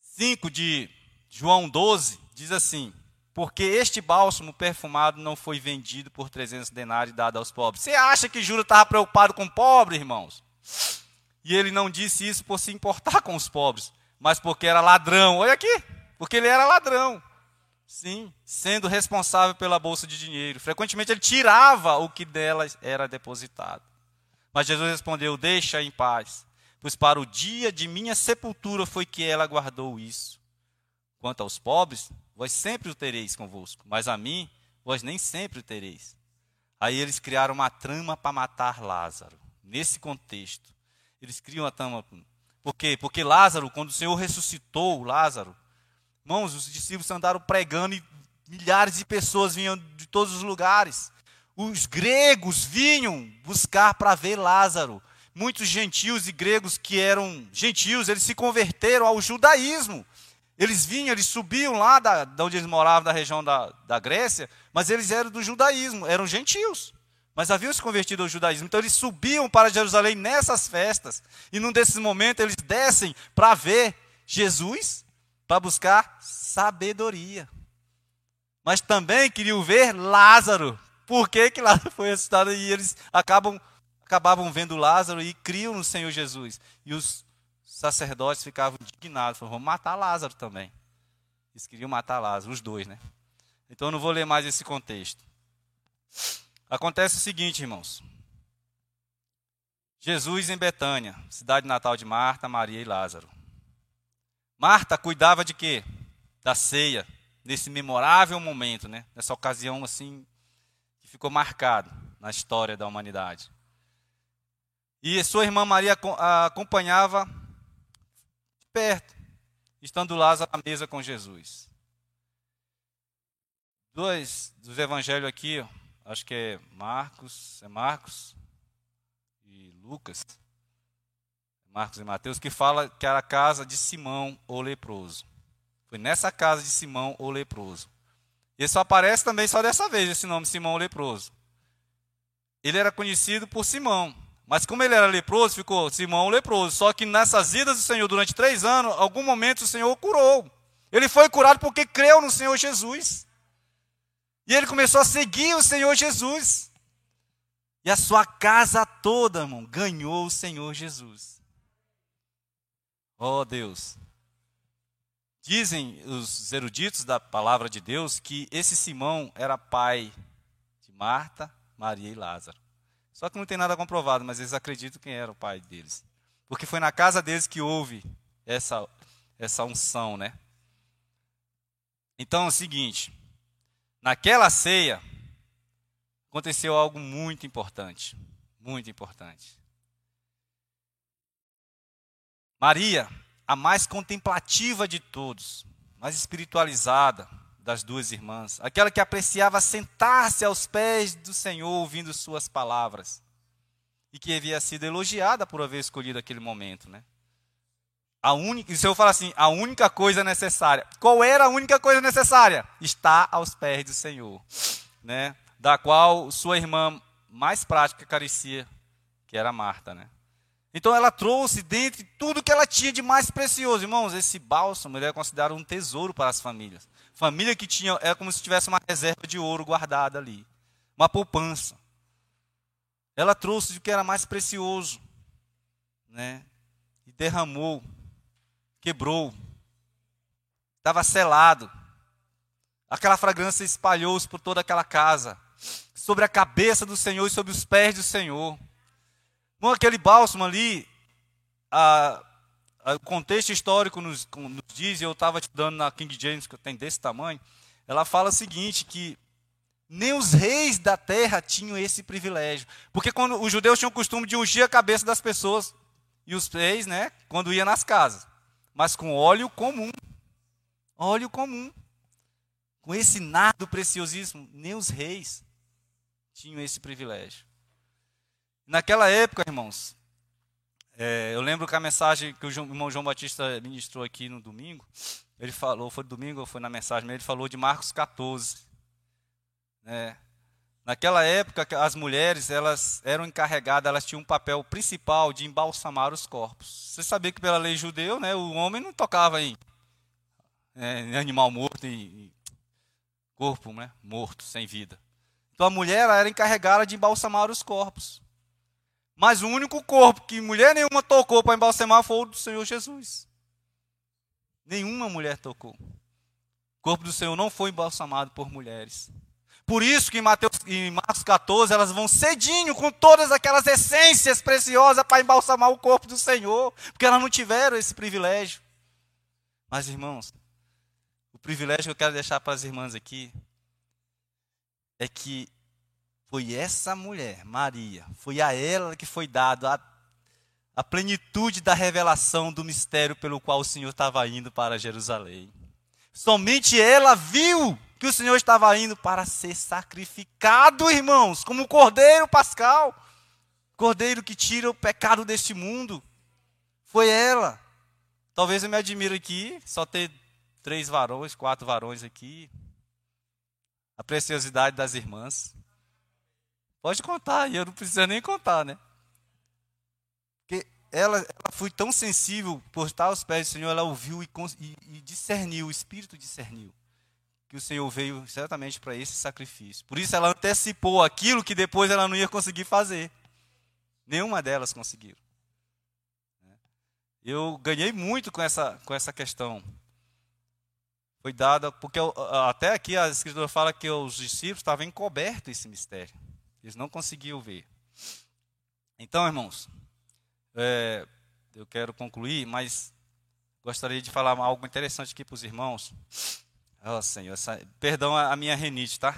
5 de João 12 diz assim: Porque este bálsamo perfumado não foi vendido por 300 denários e dado aos pobres. Você acha que Júlio estava preocupado com o pobre, irmãos? E ele não disse isso por se importar com os pobres, mas porque era ladrão. Olha aqui, porque ele era ladrão. Sim, sendo responsável pela bolsa de dinheiro. Frequentemente ele tirava o que dela era depositado. Mas Jesus respondeu: Deixa em paz, pois para o dia de minha sepultura foi que ela guardou isso. Quanto aos pobres, vós sempre o tereis convosco, mas a mim, vós nem sempre o tereis. Aí eles criaram uma trama para matar Lázaro. Nesse contexto, eles criam a trama. Por quê? Porque Lázaro, quando o Senhor ressuscitou Lázaro, Irmãos, os discípulos andaram pregando e milhares de pessoas vinham de todos os lugares. Os gregos vinham buscar para ver Lázaro. Muitos gentios e gregos que eram gentios, eles se converteram ao judaísmo. Eles vinham, eles subiam lá da, da onde eles moravam, da região da, da Grécia, mas eles eram do judaísmo, eram gentios. Mas haviam se convertido ao judaísmo. Então eles subiam para Jerusalém nessas festas. E num desses momentos eles descem para ver Jesus para buscar sabedoria. Mas também queriam ver Lázaro. Por que, que Lázaro foi ressuscitado? E eles acabam, acabavam vendo Lázaro e criam no Senhor Jesus. E os sacerdotes ficavam indignados. Falaram, vamos matar Lázaro também. Eles queriam matar Lázaro, os dois, né? Então eu não vou ler mais esse contexto. Acontece o seguinte, irmãos. Jesus em Betânia, cidade natal de Marta, Maria e Lázaro. Marta cuidava de quê? Da ceia, nesse memorável momento, né? Nessa ocasião assim que ficou marcado na história da humanidade. E sua irmã Maria acompanhava de perto, estando Lázaro à mesa com Jesus. Dois dos evangelhos aqui, acho que é Marcos, é Marcos e Lucas Marcos e Mateus, que fala que era a casa de Simão, o leproso. Foi nessa casa de Simão, o leproso. E só aparece também só dessa vez esse nome, Simão o leproso. Ele era conhecido por Simão. Mas como ele era leproso, ficou Simão o leproso. Só que nessas idas do Senhor, durante três anos, algum momento o Senhor o curou. Ele foi curado porque creu no Senhor Jesus. E ele começou a seguir o Senhor Jesus. E a sua casa toda, irmão, ganhou o Senhor Jesus. Oh Deus. Dizem os eruditos da palavra de Deus que esse Simão era pai de Marta, Maria e Lázaro. Só que não tem nada comprovado, mas eles acreditam quem era o pai deles. Porque foi na casa deles que houve essa, essa unção, né? Então é o seguinte: naquela ceia aconteceu algo muito importante. Muito importante. Maria a mais contemplativa de todos, mais espiritualizada das duas irmãs, aquela que apreciava sentar-se aos pés do Senhor ouvindo suas palavras, e que havia sido elogiada por haver escolhido aquele momento, né? A única, o Senhor fala assim, a única coisa necessária. Qual era a única coisa necessária? Está aos pés do Senhor, né? Da qual sua irmã mais prática carecia, que era Marta, né? Então ela trouxe dentre tudo que ela tinha de mais precioso. Irmãos, esse bálsamo ele é considerado um tesouro para as famílias. Família que tinha, era como se tivesse uma reserva de ouro guardada ali. Uma poupança. Ela trouxe o que era mais precioso. Né? E derramou. Quebrou. Estava selado. Aquela fragrância espalhou-se por toda aquela casa. Sobre a cabeça do Senhor e sobre os pés do Senhor. Bom, aquele bálsamo ali, a, a, o contexto histórico nos, nos diz, eu estava estudando na King James, que tem desse tamanho, ela fala o seguinte, que nem os reis da terra tinham esse privilégio. Porque quando os judeus tinham o costume de ungir a cabeça das pessoas, e os reis, né, quando ia nas casas, mas com óleo comum. Óleo comum. Com esse nardo preciosíssimo, nem os reis tinham esse privilégio. Naquela época, irmãos, é, eu lembro que a mensagem que o irmão João Batista ministrou aqui no domingo, ele falou, foi domingo ou foi na mensagem, ele falou de Marcos 14. Né? Naquela época, as mulheres elas eram encarregadas, elas tinham um papel principal de embalsamar os corpos. Você sabia que pela lei judeu, né, o homem não tocava em, é, em animal morto, em, corpo né, morto, sem vida. Então a mulher era encarregada de embalsamar os corpos. Mas o único corpo que mulher nenhuma tocou para embalsamar foi o do Senhor Jesus. Nenhuma mulher tocou. O corpo do Senhor não foi embalsamado por mulheres. Por isso que em, Mateus, em Marcos 14 elas vão cedinho com todas aquelas essências preciosas para embalsamar o corpo do Senhor, porque elas não tiveram esse privilégio. Mas irmãos, o privilégio que eu quero deixar para as irmãs aqui é que foi essa mulher, Maria, foi a ela que foi dado a, a plenitude da revelação do mistério pelo qual o Senhor estava indo para Jerusalém. Somente ela viu que o Senhor estava indo para ser sacrificado, irmãos, como o cordeiro pascal, cordeiro que tira o pecado deste mundo. Foi ela. Talvez eu me admire aqui, só ter três varões, quatro varões aqui. A preciosidade das irmãs. Pode contar, e eu não preciso nem contar, né? Porque ela, ela foi tão sensível por estar aos pés do Senhor, ela ouviu e, e, e discerniu, o Espírito discerniu que o Senhor veio certamente para esse sacrifício. Por isso ela antecipou aquilo que depois ela não ia conseguir fazer. Nenhuma delas conseguiu. Eu ganhei muito com essa, com essa questão. Foi dada, porque até aqui a Escritura fala que os discípulos estavam encobertos esse mistério. Eles não conseguiam ver. Então, irmãos, é, eu quero concluir, mas gostaria de falar algo interessante aqui para os irmãos. Oh, Senhor, essa, perdão a, minha renite, tá?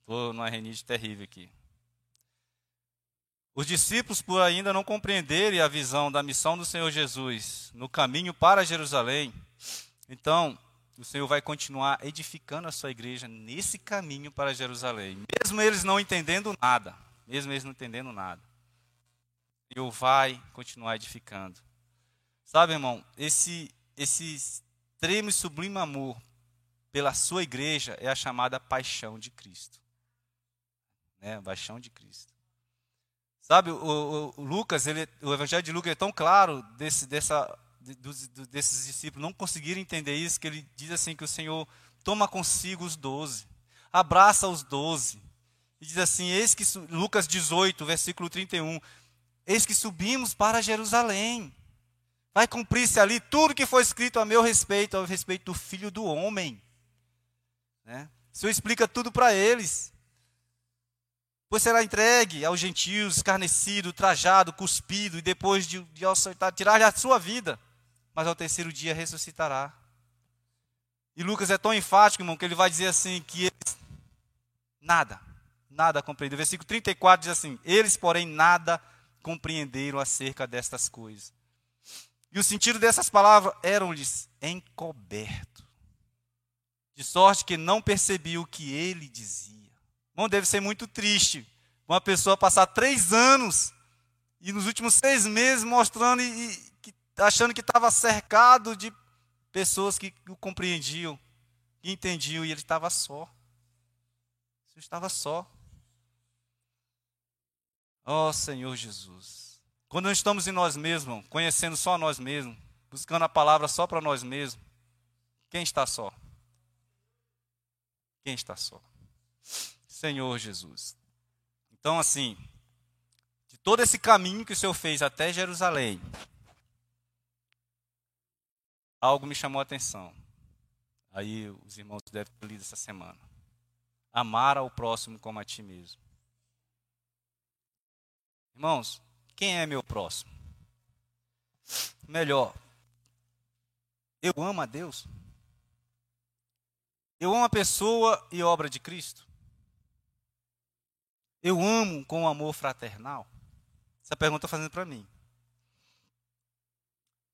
Estou numa renite terrível aqui. Os discípulos, por ainda não compreenderem a visão da missão do Senhor Jesus no caminho para Jerusalém, então o Senhor vai continuar edificando a sua igreja nesse caminho para Jerusalém. Mesmo eles não entendendo nada, mesmo eles não entendendo nada. O Senhor vai continuar edificando. Sabe, irmão, esse, esse extremo e sublime amor pela sua igreja é a chamada paixão de Cristo. Né? Paixão de Cristo. Sabe, o, o, Lucas, ele, o Evangelho de Lucas é tão claro desse, dessa desses discípulos não conseguiram entender isso, que ele diz assim que o Senhor toma consigo os doze, abraça os doze, e diz assim, eis que, Lucas 18, versículo 31, eis que subimos para Jerusalém, Vai cumprir-se ali tudo que foi escrito a meu respeito, a respeito do filho do homem. Né? O Senhor explica tudo para eles. Pois será entregue aos gentios, escarnecido, trajado, cuspido, e depois de, de acertar, tirar a sua vida. Mas ao terceiro dia ressuscitará. E Lucas é tão enfático, irmão, que ele vai dizer assim: que eles nada, nada compreenderam. Versículo 34 diz assim: Eles, porém, nada compreenderam acerca destas coisas. E o sentido dessas palavras eram-lhes encoberto, de sorte que não percebiam o que ele dizia. Bom, deve ser muito triste uma pessoa passar três anos e nos últimos seis meses mostrando e, e achando que estava cercado de pessoas que o compreendiam, que entendiam, e ele estava só. Ele estava só. Oh, Senhor Jesus. Quando nós estamos em nós mesmos, conhecendo só nós mesmos, buscando a palavra só para nós mesmos, quem está só? Quem está só? Senhor Jesus. Então, assim, de todo esse caminho que o Senhor fez até Jerusalém, algo me chamou a atenção. Aí os irmãos devem ter lido essa semana. Amar ao próximo como a ti mesmo. Irmãos, quem é meu próximo? Melhor, eu amo a Deus? Eu amo a pessoa e obra de Cristo? Eu amo com amor fraternal? Essa pergunta está fazendo para mim.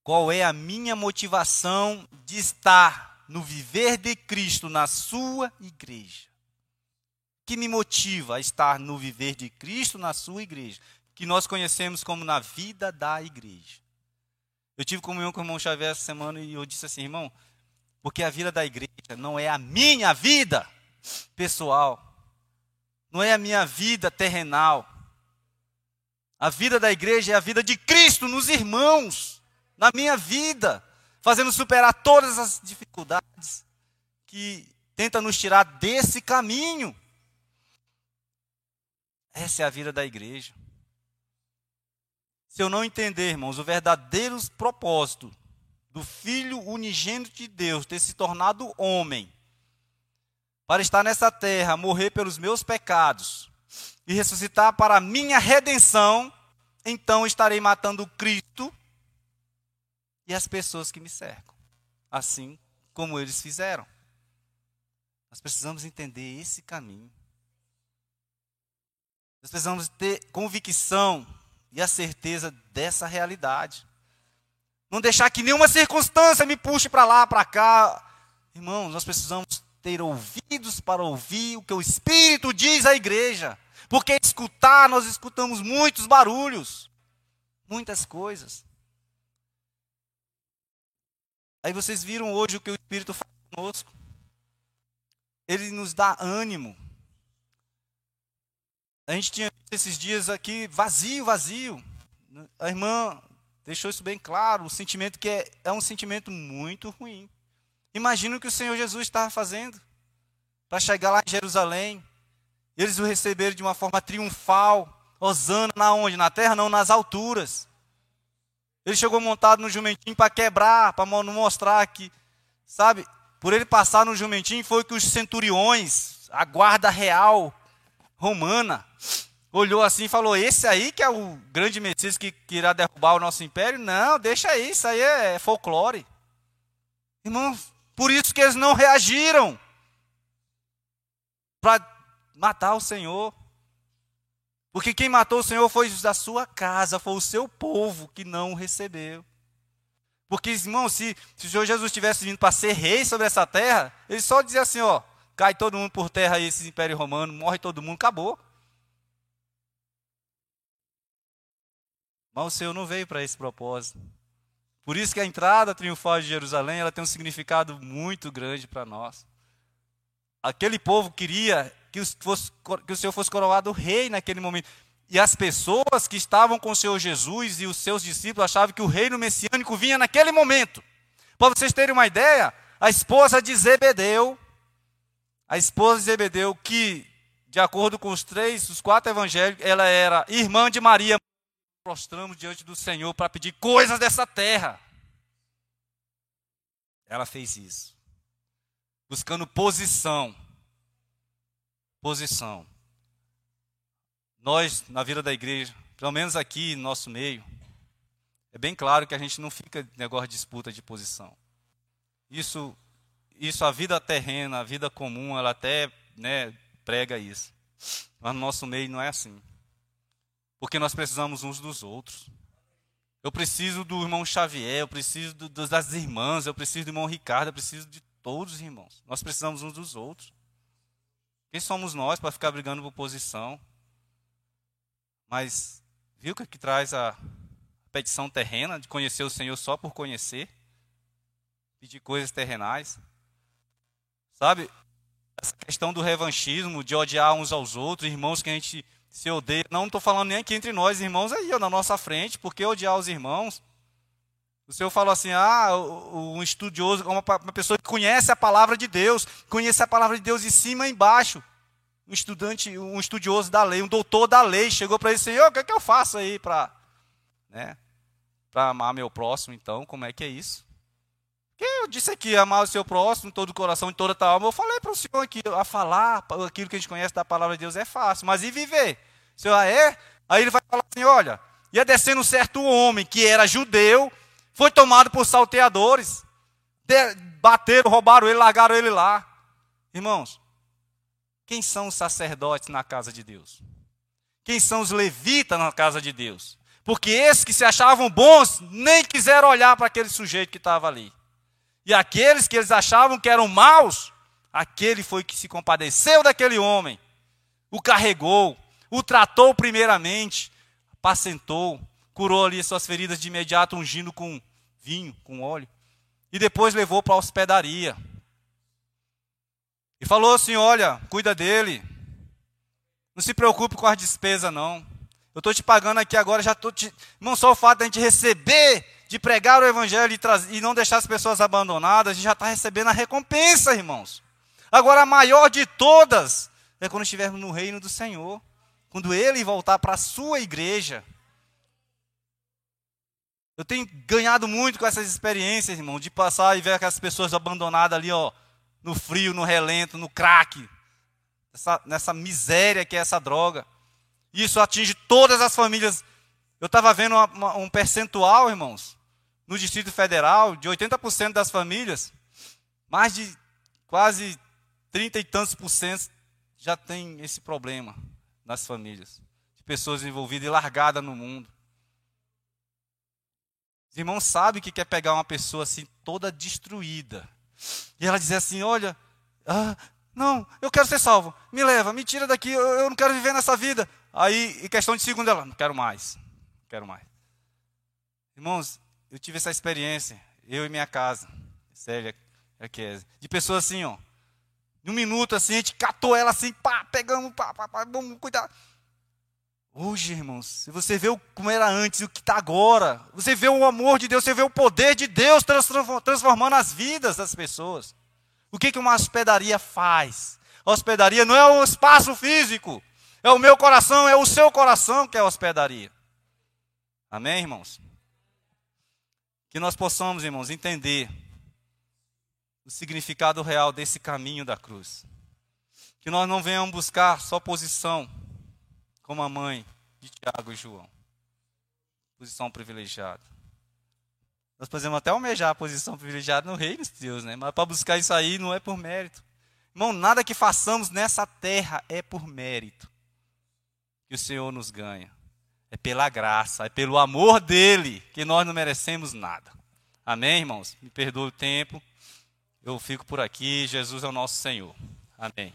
Qual é a minha motivação de estar no viver de Cristo na sua igreja? Que me motiva a estar no viver de Cristo na sua igreja? Que nós conhecemos como na vida da igreja. Eu tive comunhão com o irmão Xavier essa semana e eu disse assim, irmão, porque a vida da igreja não é a minha vida pessoal, não é a minha vida terrenal. A vida da igreja é a vida de Cristo nos irmãos na minha vida, fazendo superar todas as dificuldades que tenta nos tirar desse caminho. Essa é a vida da igreja. Se eu não entender, irmãos, o verdadeiro propósito do Filho unigênito de Deus ter se tornado homem, para estar nessa terra, morrer pelos meus pecados e ressuscitar para a minha redenção, então estarei matando Cristo e as pessoas que me cercam, assim como eles fizeram. Nós precisamos entender esse caminho. Nós precisamos ter convicção e a certeza dessa realidade. Não deixar que nenhuma circunstância me puxe para lá, para cá. Irmãos, nós precisamos ter ouvidos para ouvir o que o Espírito diz à igreja. Porque escutar, nós escutamos muitos barulhos, muitas coisas. Aí vocês viram hoje o que o Espírito faz conosco. Ele nos dá ânimo. A gente tinha esses dias aqui vazio, vazio. A irmã deixou isso bem claro, o sentimento que é, é um sentimento muito ruim. Imagina o que o Senhor Jesus estava fazendo para chegar lá em Jerusalém. Eles o receberam de uma forma triunfal. Osana na onde? Na terra? Não, nas alturas. Ele chegou montado no jumentinho para quebrar, para mostrar que, sabe, por ele passar no jumentinho foi que os centuriões, a guarda real romana, olhou assim e falou: Esse aí que é o grande Messias que, que irá derrubar o nosso império? Não, deixa aí, isso aí é folclore. Irmãos, por isso que eles não reagiram para matar o Senhor. Porque quem matou o Senhor foi da sua casa, foi o seu povo que não o recebeu. Porque, irmão, se, se o Senhor Jesus tivesse vindo para ser rei sobre essa terra, ele só dizia assim: ó, cai todo mundo por terra aí, esse império romano, morre todo mundo, acabou. Mas o Senhor não veio para esse propósito. Por isso que a entrada triunfal de Jerusalém ela tem um significado muito grande para nós. Aquele povo queria que, fosse, que o Senhor fosse coroado rei naquele momento. E as pessoas que estavam com o Senhor Jesus e os seus discípulos achavam que o reino messiânico vinha naquele momento. Para vocês terem uma ideia, a esposa de Zebedeu, a esposa de Zebedeu, que, de acordo com os três, os quatro evangelhos, ela era irmã de Maria. Prostramos diante do Senhor para pedir coisas dessa terra. Ela fez isso. Buscando posição. Posição. Nós, na vida da igreja, pelo menos aqui no nosso meio, é bem claro que a gente não fica negócio de disputa de posição. Isso, isso a vida terrena, a vida comum, ela até né, prega isso. Mas no nosso meio não é assim. Porque nós precisamos uns dos outros. Eu preciso do irmão Xavier, eu preciso do, das irmãs, eu preciso do irmão Ricardo, eu preciso de todos os irmãos. Nós precisamos uns dos outros. Quem somos nós para ficar brigando por posição? Mas viu que, que traz a petição terrena de conhecer o Senhor só por conhecer? Pedir coisas terrenais? Sabe, essa questão do revanchismo, de odiar uns aos outros, irmãos que a gente se odeia. Não estou falando nem aqui entre nós, irmãos, aí na nossa frente, porque odiar os irmãos. O Senhor falou assim: ah, um estudioso, uma, pessoa que conhece a palavra de Deus, conhece a palavra de Deus de cima e embaixo. Um estudante, um estudioso da lei, um doutor da lei, chegou para ele Senhor, o que é que eu faço aí para né, amar meu próximo, então? Como é que é isso? Eu disse aqui, amar o seu próximo, todo o coração, em toda a alma. Eu falei para o senhor aqui, a falar aquilo que a gente conhece da palavra de Deus é fácil, mas e viver? Senhor, ah, é? Aí ele vai falar assim: olha, ia descendo um certo homem que era judeu, foi tomado por salteadores, bateram, roubaram ele, largaram ele lá. Irmãos, quem são os sacerdotes na casa de Deus? Quem são os levitas na casa de Deus? Porque esses que se achavam bons nem quiseram olhar para aquele sujeito que estava ali. E aqueles que eles achavam que eram maus, aquele foi que se compadeceu daquele homem, o carregou, o tratou primeiramente, apacentou, curou ali suas feridas de imediato, ungindo com vinho, com óleo, e depois levou para a hospedaria. E falou assim: Olha, cuida dele, não se preocupe com as despesas, não. Eu estou te pagando aqui agora, já estou te. Irmão, só o fato de a gente receber de pregar o evangelho e, e não deixar as pessoas abandonadas, a gente já está recebendo a recompensa, irmãos. Agora, a maior de todas é quando estivermos no reino do Senhor, quando Ele voltar para a sua igreja. Eu tenho ganhado muito com essas experiências, irmão, de passar e ver aquelas pessoas abandonadas ali, ó, no frio, no relento, no crack, nessa, nessa miséria que é essa droga. Isso atinge todas as famílias. Eu estava vendo uma, uma, um percentual, irmãos, no Distrito Federal, de 80% das famílias, mais de quase 30 e tantos por cento já tem esse problema nas famílias. De pessoas envolvidas e largadas no mundo. Os irmãos sabem que quer pegar uma pessoa assim, toda destruída. E ela dizer assim: Olha, ah, não, eu quero ser salvo. Me leva, me tira daqui, eu, eu não quero viver nessa vida. Aí, em questão de segundo, ela: Não quero mais. Não quero mais. Irmãos, eu tive essa experiência, eu e minha casa, Célia, aqui, de pessoas assim, ó. Num minuto assim, a gente catou ela assim, pá, pegamos, pá, pá, pá, vamos cuidar. Hoje, irmãos, se você vê como era antes e o que está agora, você vê o amor de Deus, você vê o poder de Deus transformando as vidas das pessoas. O que, que uma hospedaria faz? A hospedaria não é um espaço físico, é o meu coração, é o seu coração que é a hospedaria. Amém, irmãos? Que nós possamos, irmãos, entender o significado real desse caminho da cruz. Que nós não venhamos buscar só posição, como a mãe de Tiago e João. Posição privilegiada. Nós podemos até almejar a posição privilegiada no reino de Deus, né? Mas para buscar isso aí não é por mérito. Irmão, nada que façamos nessa terra é por mérito. Que o Senhor nos ganha. É pela graça, é pelo amor dele, que nós não merecemos nada. Amém, irmãos? Me perdoe o tempo. Eu fico por aqui. Jesus é o nosso Senhor. Amém.